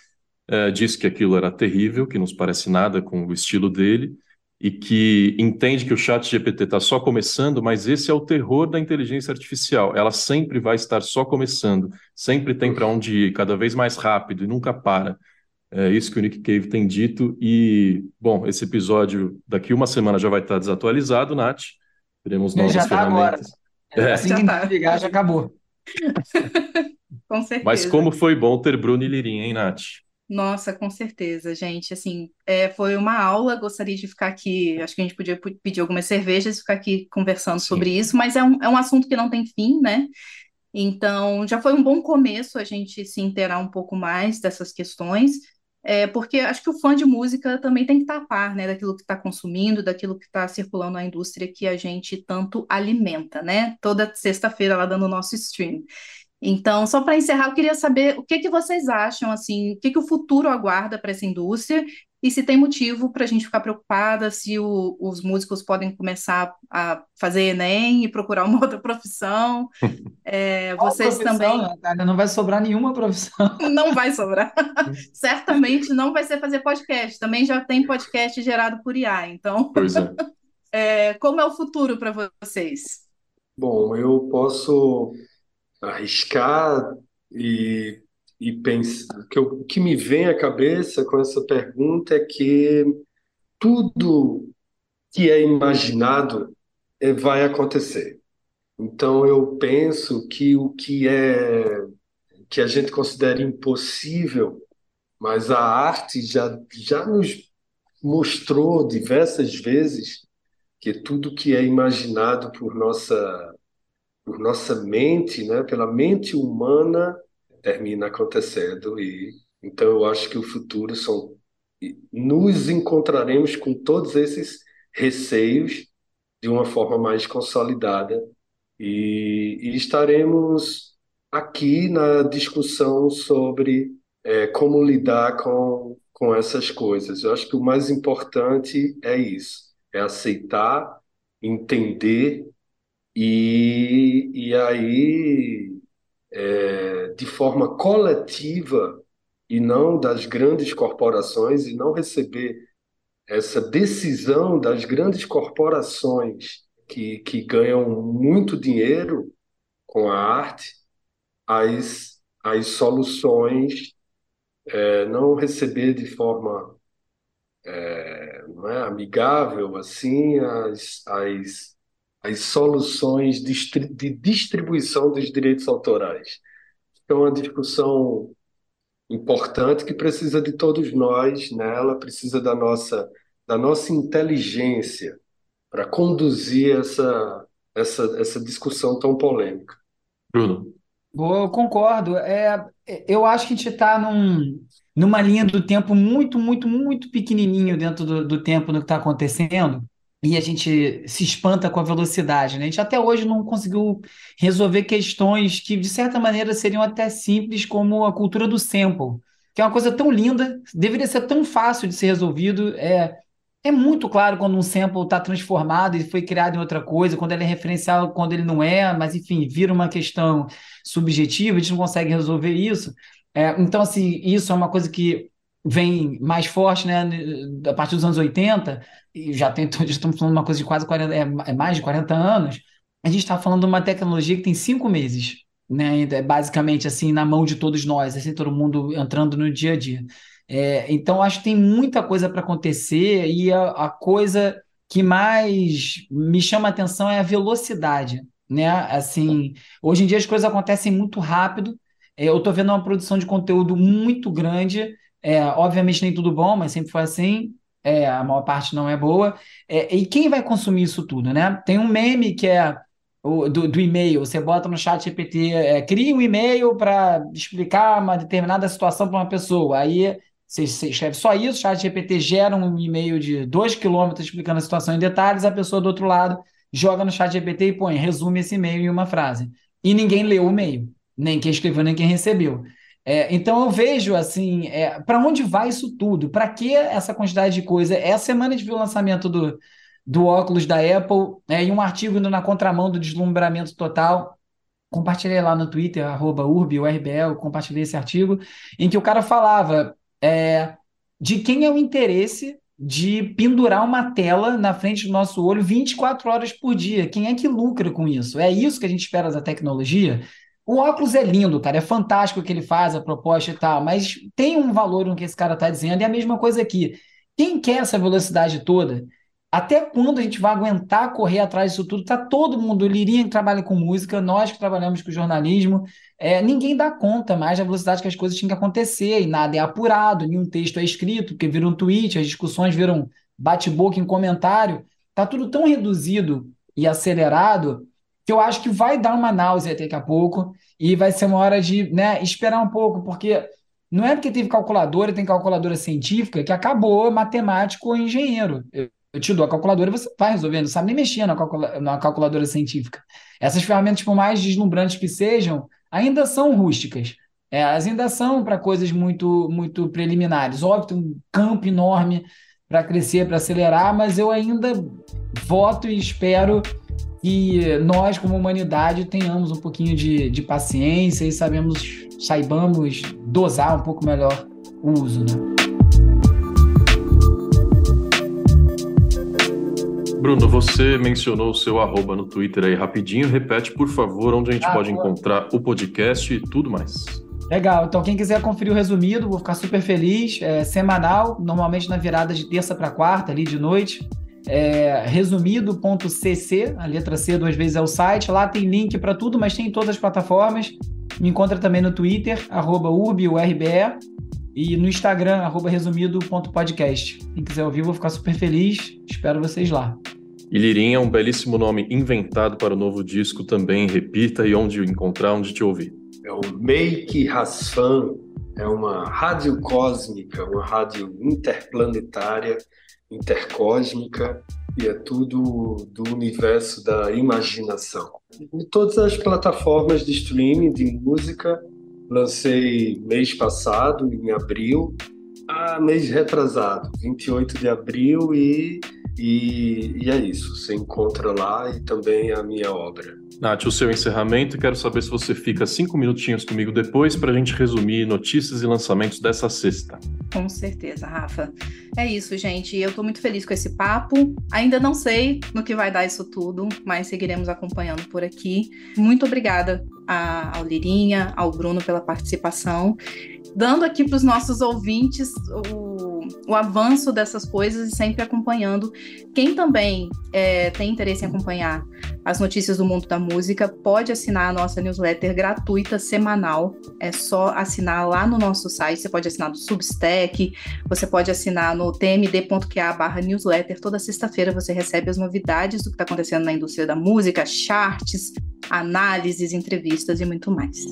é, disse que aquilo era terrível, que não se parece nada com o estilo dele, e que entende que o chat GPT está só começando, mas esse é o terror da inteligência artificial. Ela sempre vai estar só começando, sempre tem para onde ir, cada vez mais rápido e nunca para. É isso que o Nick Cave tem dito. E, bom, esse episódio daqui uma semana já vai estar desatualizado, Nath. Teremos novas já tá ferramentas. Agora. É. Assim que tá. ligar, já acabou. com certeza. Mas como foi bom ter Bruno e Lirinha, hein, Nath? Nossa, com certeza, gente. Assim, é, foi uma aula. Gostaria de ficar aqui. Acho que a gente podia pedir algumas cervejas e ficar aqui conversando Sim. sobre isso, mas é um, é um assunto que não tem fim, né? Então, já foi um bom começo a gente se inteirar um pouco mais dessas questões. É, porque acho que o fã de música também tem que estar a par, né, daquilo que está consumindo, daquilo que está circulando na indústria que a gente tanto alimenta, né? Toda sexta-feira lá dando o nosso stream. Então, só para encerrar, eu queria saber o que que vocês acham, assim, o que que o futuro aguarda para essa indústria e se tem motivo para a gente ficar preocupada, se o, os músicos podem começar a fazer Enem e procurar uma outra profissão. É, vocês profissão, também. Né, Não vai sobrar nenhuma profissão. Não vai sobrar. Certamente não vai ser fazer podcast. Também já tem podcast gerado por IA. Então, pois é. é como é o futuro para vocês? Bom, eu posso arriscar e e penso, que o que me vem à cabeça com essa pergunta é que tudo que é imaginado é, vai acontecer. Então eu penso que o que é que a gente considera impossível, mas a arte já já nos mostrou diversas vezes que tudo que é imaginado por nossa por nossa mente, né, pela mente humana, termina acontecendo e então eu acho que o futuro são nos encontraremos com todos esses receios de uma forma mais consolidada e, e estaremos aqui na discussão sobre é, como lidar com, com essas coisas. Eu acho que o mais importante é isso, é aceitar, entender e, e aí é, de forma coletiva e não das grandes corporações e não receber essa decisão das grandes corporações que, que ganham muito dinheiro com a arte, as, as soluções é, não receber de forma é, não é, amigável assim as, as, as soluções de distribuição dos direitos autorais. É uma discussão importante que precisa de todos nós nela, né? precisa da nossa, da nossa inteligência para conduzir essa, essa, essa discussão tão polêmica. Bruno. Boa, eu concordo. É, eu acho que a gente está num, numa linha do tempo muito, muito, muito pequenininho dentro do, do tempo no que está acontecendo e a gente se espanta com a velocidade, né? A gente até hoje não conseguiu resolver questões que, de certa maneira, seriam até simples, como a cultura do sample, que é uma coisa tão linda, deveria ser tão fácil de ser resolvido. É, é muito claro quando um sample está transformado e foi criado em outra coisa, quando ele é referencial, quando ele não é, mas enfim, vira uma questão subjetiva, a gente não consegue resolver isso. É, então, assim, isso é uma coisa que vem mais forte, né, a partir dos anos 80, e já, tem, estamos falando de uma coisa de quase 40, é, é mais de 40 anos, a gente está falando de uma tecnologia que tem cinco meses, né, é basicamente assim, na mão de todos nós, assim, todo mundo entrando no dia a dia. É, então, acho que tem muita coisa para acontecer e a, a, coisa que mais me chama a atenção é a velocidade, né? Assim, hoje em dia as coisas acontecem muito rápido. É, eu estou vendo uma produção de conteúdo muito grande. É, obviamente nem tudo bom, mas sempre foi assim. É, a maior parte não é boa. É, e quem vai consumir isso tudo, né? Tem um meme que é o, do, do e-mail. Você bota no chat GPT, é, cria um e-mail para explicar uma determinada situação para uma pessoa. Aí você, você escreve só isso, o chat GPT gera um e-mail de dois quilômetros explicando a situação em detalhes, a pessoa do outro lado joga no chat GPT e põe, resume esse e-mail em uma frase. E ninguém leu o e-mail, nem quem escreveu, nem quem recebeu. É, então eu vejo assim, é, para onde vai isso tudo? Para que essa quantidade de coisa? Essa semana de lançamento do, do óculos da Apple, é, e um artigo indo na contramão do deslumbramento total. Compartilhei lá no Twitter, arroba URBL, compartilhei esse artigo, em que o cara falava é, de quem é o interesse de pendurar uma tela na frente do nosso olho 24 horas por dia. Quem é que lucra com isso? É isso que a gente espera da tecnologia? O óculos é lindo, cara, é fantástico o que ele faz, a proposta e tal, mas tem um valor no que esse cara está dizendo, e a mesma coisa aqui. Quem quer essa velocidade toda? Até quando a gente vai aguentar correr atrás disso tudo? Tá todo mundo, o Lirinha que trabalha com música, nós que trabalhamos com jornalismo, é, ninguém dá conta mais da velocidade que as coisas tinham que acontecer, e nada é apurado, nenhum texto é escrito, porque vira um tweet, as discussões viram bate-boca em comentário. Tá tudo tão reduzido e acelerado que eu acho que vai dar uma náusea daqui a pouco e vai ser uma hora de né, esperar um pouco, porque não é porque teve calculadora, tem calculadora científica, que acabou matemático ou engenheiro. Eu, eu te dou a calculadora e você vai resolvendo, não sabe nem mexer na, calcula na calculadora científica. Essas ferramentas, por mais deslumbrantes que sejam, ainda são rústicas. É, ainda são para coisas muito, muito preliminares. Óbvio, tem um campo enorme para crescer, para acelerar, mas eu ainda voto e espero que nós, como humanidade, tenhamos um pouquinho de, de paciência e sabemos, saibamos dosar um pouco melhor o uso. Né? Bruno, você mencionou o seu arroba no Twitter aí rapidinho. Repete, por favor, onde a gente ah, pode boa. encontrar o podcast e tudo mais. Legal, então quem quiser conferir o resumido, vou ficar super feliz. É semanal, normalmente na virada de terça para quarta, ali de noite. É, resumido.cc, a letra C duas vezes é o site. Lá tem link para tudo, mas tem em todas as plataformas. Me encontra também no Twitter, arroba urbiurbe, e no Instagram, arroba resumido.podcast. Quem quiser ouvir, vou ficar super feliz. Espero vocês lá. E Lirinha é um belíssimo nome inventado para o novo disco também. Repita e onde encontrar, onde te ouvir. É o Make Hasfan, é uma rádio cósmica, uma rádio interplanetária, intercósmica, e é tudo do universo da imaginação. Em todas as plataformas de streaming de música, Lancei mês passado, em abril, ah, mês retrasado, 28 de abril, e, e, e, é isso. Você encontra lá e também a minha obra. Nath, o seu encerramento, quero saber se você fica cinco minutinhos comigo depois para a gente resumir notícias e lançamentos dessa sexta. Com certeza, Rafa. É isso, gente. Eu estou muito feliz com esse papo. Ainda não sei no que vai dar isso tudo, mas seguiremos acompanhando por aqui. Muito obrigada ao Lirinha, ao Bruno pela participação, dando aqui para os nossos ouvintes o, o, avanço dessas coisas e sempre acompanhando. Quem também é, tem interesse em acompanhar as notícias do mundo da música, pode assinar a nossa newsletter gratuita semanal. É só assinar lá no nosso site. Você pode assinar no Substack, você pode assinar no tmd.qa newsletter. Toda sexta-feira você recebe as novidades do que está acontecendo na indústria da música, charts, análises, entrevistas e muito mais.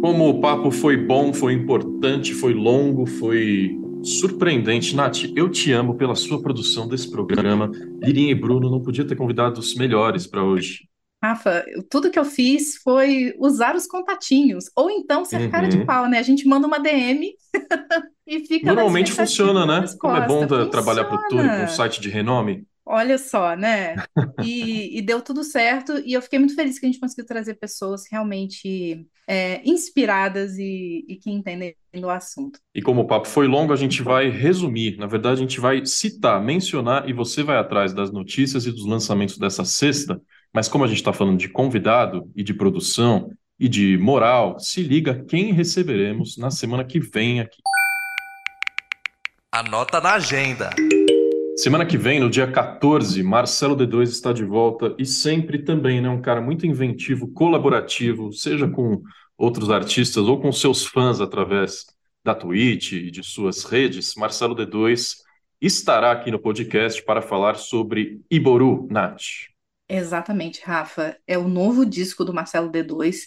Como o papo foi bom, foi importante, foi longo, foi surpreendente. Nath, eu te amo pela sua produção desse programa. Lirinha e Bruno não podia ter convidado os melhores para hoje. Rafa, tudo que eu fiz foi usar os contatinhos. Ou então ser uhum. cara de uhum. pau, né? A gente manda uma DM e fica. Normalmente funciona, né? Como é bom funciona. trabalhar para o com um site de renome. Olha só, né? E, e, deu tudo certo, e eu fiquei muito feliz que a gente conseguiu trazer pessoas realmente é, inspiradas e, e, que entendem do assunto. E como o papo foi longo, a gente vai resumir. Na verdade, a gente vai citar, mencionar, e você vai atrás das notícias e dos lançamentos dessa sexta mas como a gente está falando de convidado e de produção, e de moral. Se liga quem receberemos na semana que vem aqui. Anota na agenda. Semana que vem, no dia 14, Marcelo D2 está de volta e sempre também, né, um cara muito inventivo, colaborativo, seja com outros artistas ou com seus fãs através da Twitch e de suas redes. Marcelo D2 estará aqui no podcast para falar sobre Iboru, Nath. Exatamente, Rafa. É o novo disco do Marcelo D2.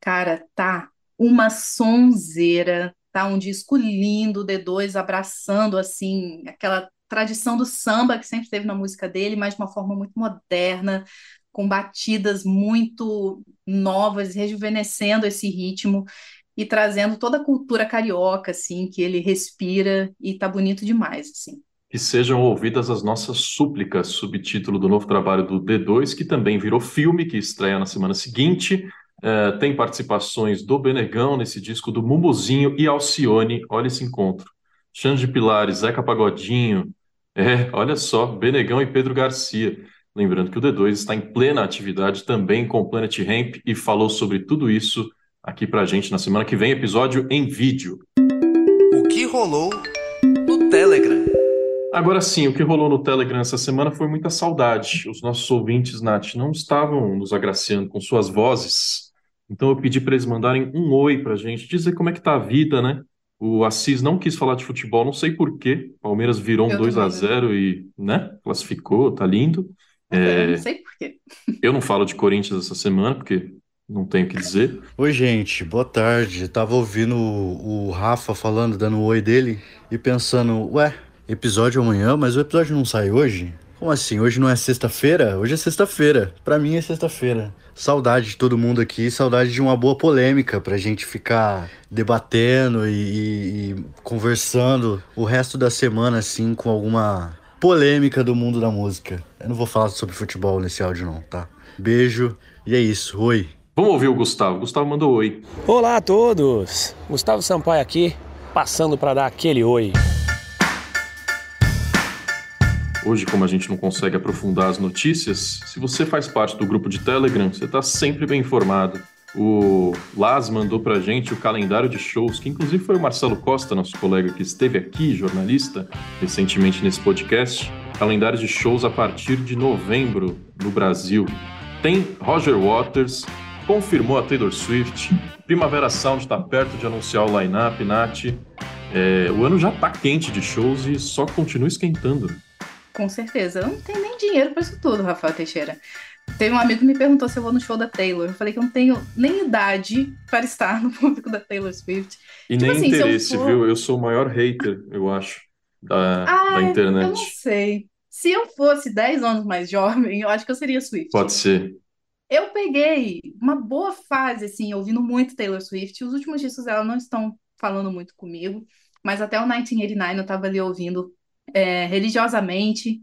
Cara, tá uma sonzeira, tá um disco lindo, D2 abraçando assim aquela tradição do samba que sempre teve na música dele, mas de uma forma muito moderna, com batidas muito novas, rejuvenescendo esse ritmo e trazendo toda a cultura carioca, assim, que ele respira e tá bonito demais, assim. Que sejam ouvidas as nossas súplicas, subtítulo do novo trabalho do D2, que também virou filme, que estreia na semana seguinte. É, tem participações do Benegão nesse disco, do Mumuzinho e Alcione. Olha esse encontro. Xande Pilares, Zeca Pagodinho. É, olha só, Benegão e Pedro Garcia. Lembrando que o D2 está em plena atividade também com o Planet Ramp e falou sobre tudo isso aqui pra gente na semana que vem, episódio em vídeo. O que rolou no Telegram? Agora sim, o que rolou no Telegram essa semana foi muita saudade. Os nossos ouvintes, Nath, não estavam nos agraciando com suas vozes. Então eu pedi para eles mandarem um oi pra gente, dizer como é que tá a vida, né? O Assis não quis falar de futebol, não sei por quê. Palmeiras virou um Eu 2 a também, né? 0 e, né, classificou, tá lindo. É, eu não sei por quê. eu não falo de Corinthians essa semana, porque não tenho o que dizer. Oi, gente, boa tarde. Tava ouvindo o, o Rafa falando, dando o oi dele e pensando, ué, episódio amanhã, mas o episódio não sai hoje? Como assim? Hoje não é sexta-feira? Hoje é sexta-feira. Pra mim é sexta-feira. Saudade de todo mundo aqui, saudade de uma boa polêmica pra gente ficar debatendo e, e- e conversando o resto da semana, assim, com alguma polêmica do mundo da música. Eu não vou falar sobre futebol nesse áudio, não, tá? Beijo e é isso. Oi. Vamos ouvir o Gustavo. Gustavo mandou oi. Olá a todos! Gustavo Sampaio aqui, passando para dar aquele oi. Hoje, como a gente não consegue aprofundar as notícias, se você faz parte do grupo de Telegram, você está sempre bem informado. O Las mandou pra gente o calendário de shows, que inclusive foi o Marcelo Costa, nosso colega que esteve aqui, jornalista, recentemente nesse podcast. Calendário de shows a partir de novembro no Brasil. Tem Roger Waters, confirmou a Taylor Swift, Primavera Sound está perto de anunciar o line-up, Nath. É, o ano já tá quente de shows e só continua esquentando. Com certeza. Eu não tenho nem dinheiro para isso tudo, Rafael Teixeira. Teve um amigo que me perguntou se eu vou no show da Taylor. Eu falei que eu não tenho nem idade para estar no público da Taylor Swift. E Tipo nem assim, se eu interesse, for- viu? Eu sou o maior hater, eu acho, da, da Ah, eu não internet. sei. Se eu fosse 10 anos mais jovem, eu acho que eu seria Swift. Pode ser. Eu peguei uma boa fase, assim, ouvindo muito Taylor Swift. Os últimos discos dela não estão falando muito comigo, mas até o 1989 eu estava ali ouvindo é, religiosamente.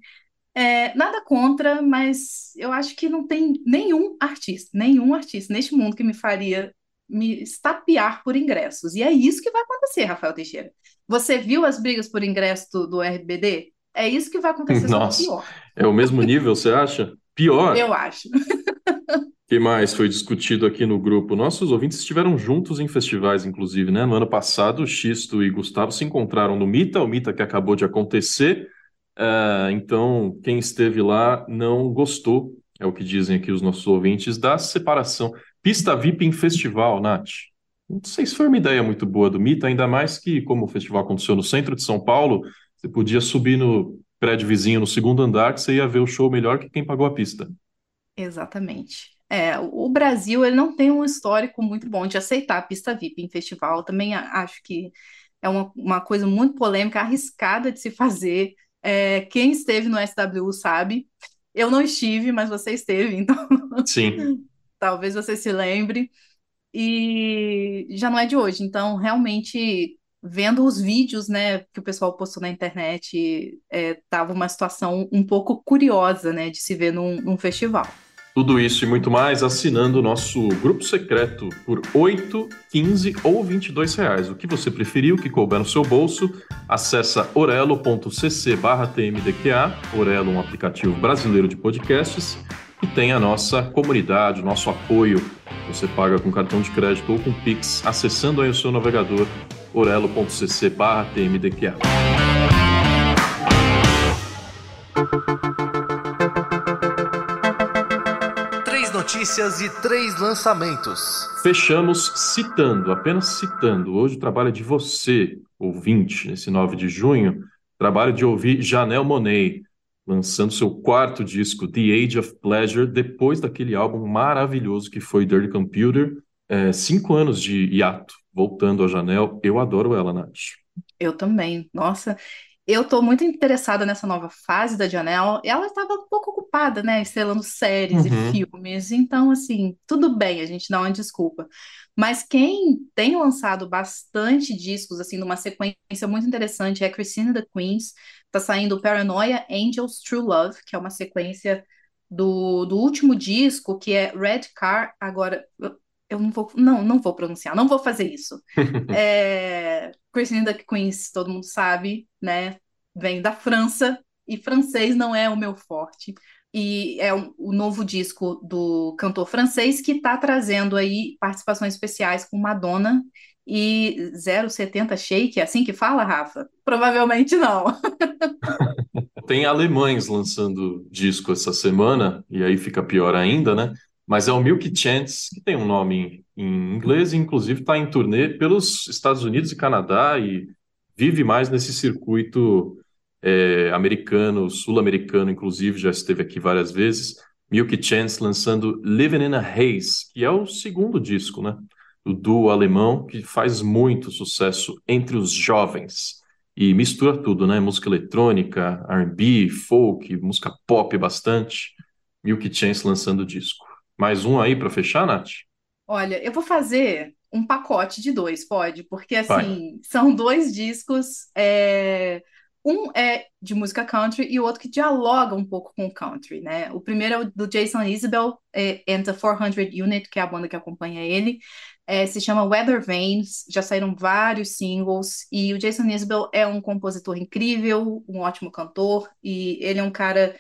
É, nada contra, mas eu acho que não tem nenhum artista, nenhum artista neste mundo que me faria me estapear por ingressos. E é isso que vai acontecer, Rafael Teixeira. Você viu as brigas por ingresso do, do RBD? É isso que vai acontecer, Nossa. pior, É o mesmo nível, você acha? Pior. eu acho. Que mais foi discutido aqui no grupo? Nossos ouvintes estiveram juntos em festivais, inclusive, né? No ano passado, o Xisto e Gustavo se encontraram no Mita, o Mita que acabou de acontecer. Ah, então, quem esteve lá não gostou, é o que dizem aqui os nossos ouvintes, da separação. Pista VIP em festival, Nath. Não sei se foi uma ideia muito boa do Mita, ainda mais que, como o festival aconteceu no centro de São Paulo, você podia subir no prédio vizinho, no segundo andar, que você ia ver o show melhor que quem pagou a pista. Exatamente. É, o Brasil ele não tem um histórico muito bom de aceitar a pista VIP em festival. Também acho que é uma, uma coisa muito polêmica, arriscada de se fazer. É, quem esteve no SWU sabe. Eu não estive, mas você esteve, então Sim. talvez você se lembre. E já não é de hoje. Então, realmente, vendo os vídeos, né, que o pessoal postou na internet, é, tava uma situação um pouco curiosa, né, de se ver num, num festival. Tudo isso e muito mais assinando o nosso grupo secreto por 8, 15 ou 22 reais. O que você preferir, o que couber no seu bolso, acessa orelo.cc tmdqa, Orelo, um aplicativo brasileiro de podcasts, e tem a nossa comunidade, o nosso apoio. Você paga com cartão de crédito ou com Pix, acessando aí o seu navegador orelo.cc/tmdqa. Três notícias e três lançamentos. Fechamos citando, apenas citando. Hoje o trabalho é de você, ouvinte, nesse 9 de junho. Trabalho de ouvir Janelle Monet, lançando seu quarto disco, The Age of Pleasure, depois daquele álbum maravilhoso que foi Dirty Computer. É, cinco anos de hiato, voltando a Janelle. Eu adoro ela, Nath. Eu também. Nossa, eu estou muito interessada nessa nova fase da Janelle. Ela estava um pouco ocupada, né, estrelando séries Uhum. e filmes. Então, assim, tudo bem, a gente dá uma desculpa. Mas quem tem lançado bastante discos, assim, numa sequência muito interessante é a Christina the Queens. Tá saindo Paranoia, Angels, True Love, que é uma sequência do, do último disco, que é Red Car. Agora, eu, não vou, não, não vou pronunciar, não vou fazer isso. É, Christine the Queens, todo mundo sabe, né? Vem da França e francês não é o meu forte. E é um- o novo disco do cantor francês que está trazendo aí participações especiais com Madonna e 070 Shake, é assim que fala, Rafa? Provavelmente não. Tem alemães lançando disco essa semana, e aí fica pior ainda, né? Mas é o Milky Chance, que tem um nome em, inglês, e inclusive está em turnê pelos Estados Unidos e Canadá, e vive mais nesse circuito é, americano, sul-americano, inclusive, já esteve aqui várias vezes. Milky Chance lançando Living in a Haze, que é o segundo disco, né? Do duo alemão, que faz muito sucesso entre os jovens e mistura tudo, né? Música eletrônica, R&B, folk, música pop bastante. Milky Chance lançando disco. Mais um aí para fechar, Nath? Olha, eu vou fazer um pacote de dois, pode? Porque, Vai. assim, são dois discos. é, Um é de música country e o outro que dialoga um pouco com o country, né? O primeiro é o do Jason Isbell é, and the 400 Unit, que é a banda que acompanha ele. É, se chama Weather Vanes, já saíram vários singles. E o Jason Isbell é um compositor incrível, um ótimo cantor, e ele é um cara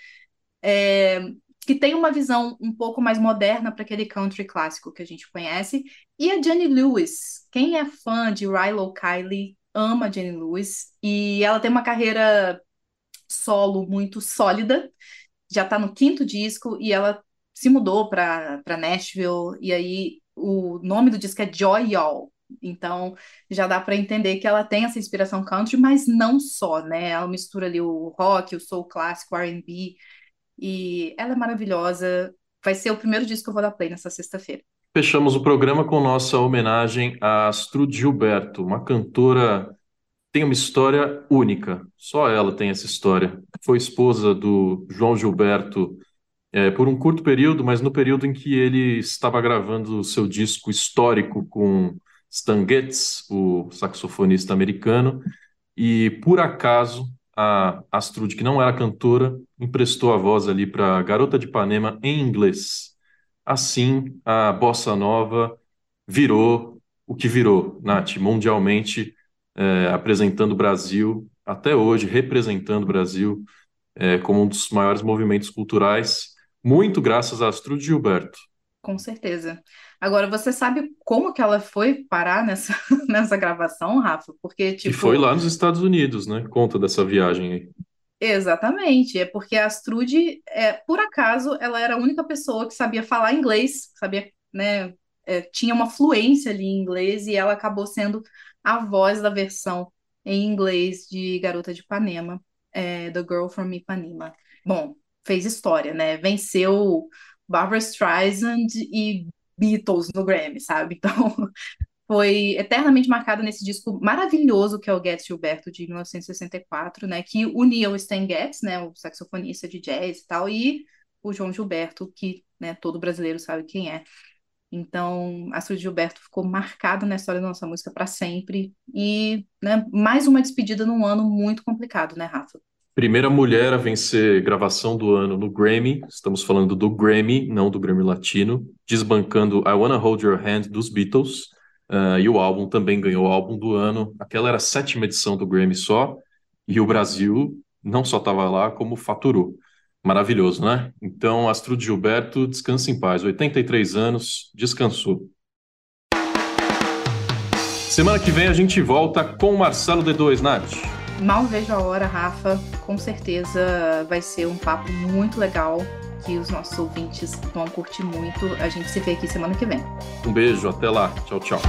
é, que tem uma visão um pouco mais moderna para aquele country clássico que a gente conhece. E a Jenny Lewis, quem é fã de Rilo Kiley ama a Jenny Lewis e ela tem uma carreira solo muito sólida. Já está no quinto disco e ela se mudou para Nashville e aí o nome do disco é Joy Y'all. Então já dá para entender que ela tem essa inspiração country, mas não só, né? Ela mistura ali o rock, o soul clássico, R&B e ela é maravilhosa. Vai ser o primeiro disco que eu vou dar play nessa sexta-feira. Fechamos o programa com nossa homenagem a Astrud Gilberto, uma cantora tem uma história única. Só ela tem essa história. Foi esposa do João Gilberto é, por um curto período, mas no período em que ele estava gravando o seu disco histórico com Stan Getz, o saxofonista americano, e por acaso a Astrud, que não era cantora, emprestou a voz ali para Garota de Ipanema em inglês. Assim, a bossa nova virou o que virou, Nath, mundialmente é, apresentando o Brasil, até hoje representando o Brasil é, como um dos maiores movimentos culturais, muito graças a Astrud Gilberto. Com certeza. Agora, você sabe como que ela foi parar nessa, nessa gravação, Rafa? Porque, E tipo, foi lá nos Estados Unidos, né? Conta dessa viagem aí. exatamente, é porque a Astrude, é, por acaso, ela era a única pessoa que sabia falar inglês, sabia, né, é, tinha uma fluência ali em inglês e ela acabou sendo a voz da versão em inglês de Garota de Ipanema, é, The Girl from Ipanema. Bom, fez história, né? Venceu Barbra Streisand e Beatles no Grammy, sabe? Então, foi eternamente marcada nesse disco maravilhoso que é o Getz Gilberto de 1964, né? Que unia o Stan Getz, né? O saxofonista de jazz e tal, e o João Gilberto, que né, todo brasileiro sabe quem é. Então, Astrid Gilberto ficou marcada na história da nossa música para sempre. E né, mais uma despedida num ano muito complicado, né, Rafa? Primeira mulher a vencer gravação do ano no Grammy, estamos falando do Grammy, não do Grammy Latino, desbancando I Wanna Hold Your Hand dos Beatles, uh, e o álbum também ganhou o álbum do ano. Aquela era a sétima edição do Grammy só, e o Brasil não só estava lá, como faturou. Maravilhoso, né? Então, Astrude Gilberto, descansa em paz. 83 anos, descansou. Semana que vem a gente volta com Marcelo D2, Nath. Mal vejo a hora, Rafa. Com certeza vai ser um papo muito legal que os nossos ouvintes vão curtir muito. A gente se vê aqui semana que vem. Um beijo, até lá. Tchau, tchau.